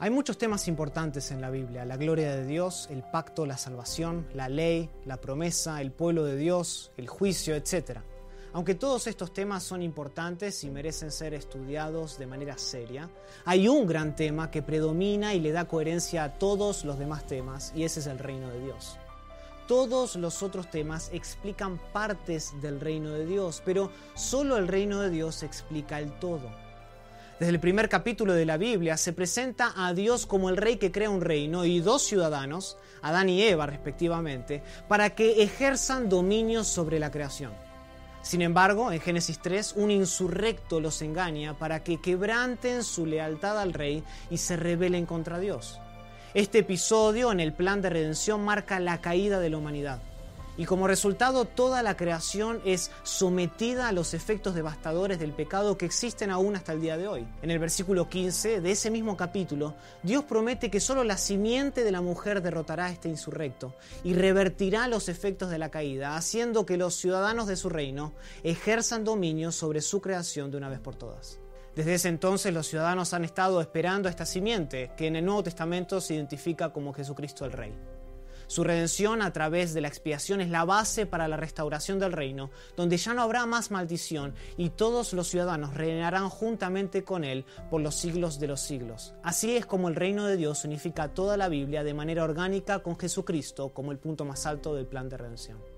Hay muchos temas importantes en la Biblia, la gloria de Dios, el pacto, la salvación, la ley, la promesa, el pueblo de Dios, el juicio, etc. Aunque todos estos temas son importantes y merecen ser estudiados de manera seria, hay un gran tema que predomina y le da coherencia a todos los demás temas, y ese es el reino de Dios. Todos los otros temas explican partes del reino de Dios, pero solo el reino de Dios explica el todo. Desde el primer capítulo de la Biblia se presenta a Dios como el rey que crea un reino y dos ciudadanos, Adán y Eva respectivamente, para que ejerzan dominio sobre la creación. Sin embargo, en Génesis 3, un insurrecto los engaña para que quebranten su lealtad al rey y se rebelen contra Dios. Este episodio en el plan de redención marca la caída de la humanidad y como resultado toda la creación es sometida a los efectos devastadores del pecado que existen aún hasta el día de hoy. En el versículo 15 de ese mismo capítulo, Dios promete que solo la simiente de la mujer derrotará a este insurrecto y revertirá los efectos de la caída, haciendo que los ciudadanos de su reino ejerzan dominio sobre su creación de una vez por todas. Desde ese entonces los ciudadanos han estado esperando esta simiente, que en el Nuevo Testamento se identifica como Jesucristo el Rey. Su redención a través de la expiación es la base para la restauración del reino, donde ya no habrá más maldición y todos los ciudadanos reinarán juntamente con él por los siglos de los siglos. Así es como el reino de Dios unifica toda la Biblia de manera orgánica con Jesucristo como el punto más alto del plan de redención.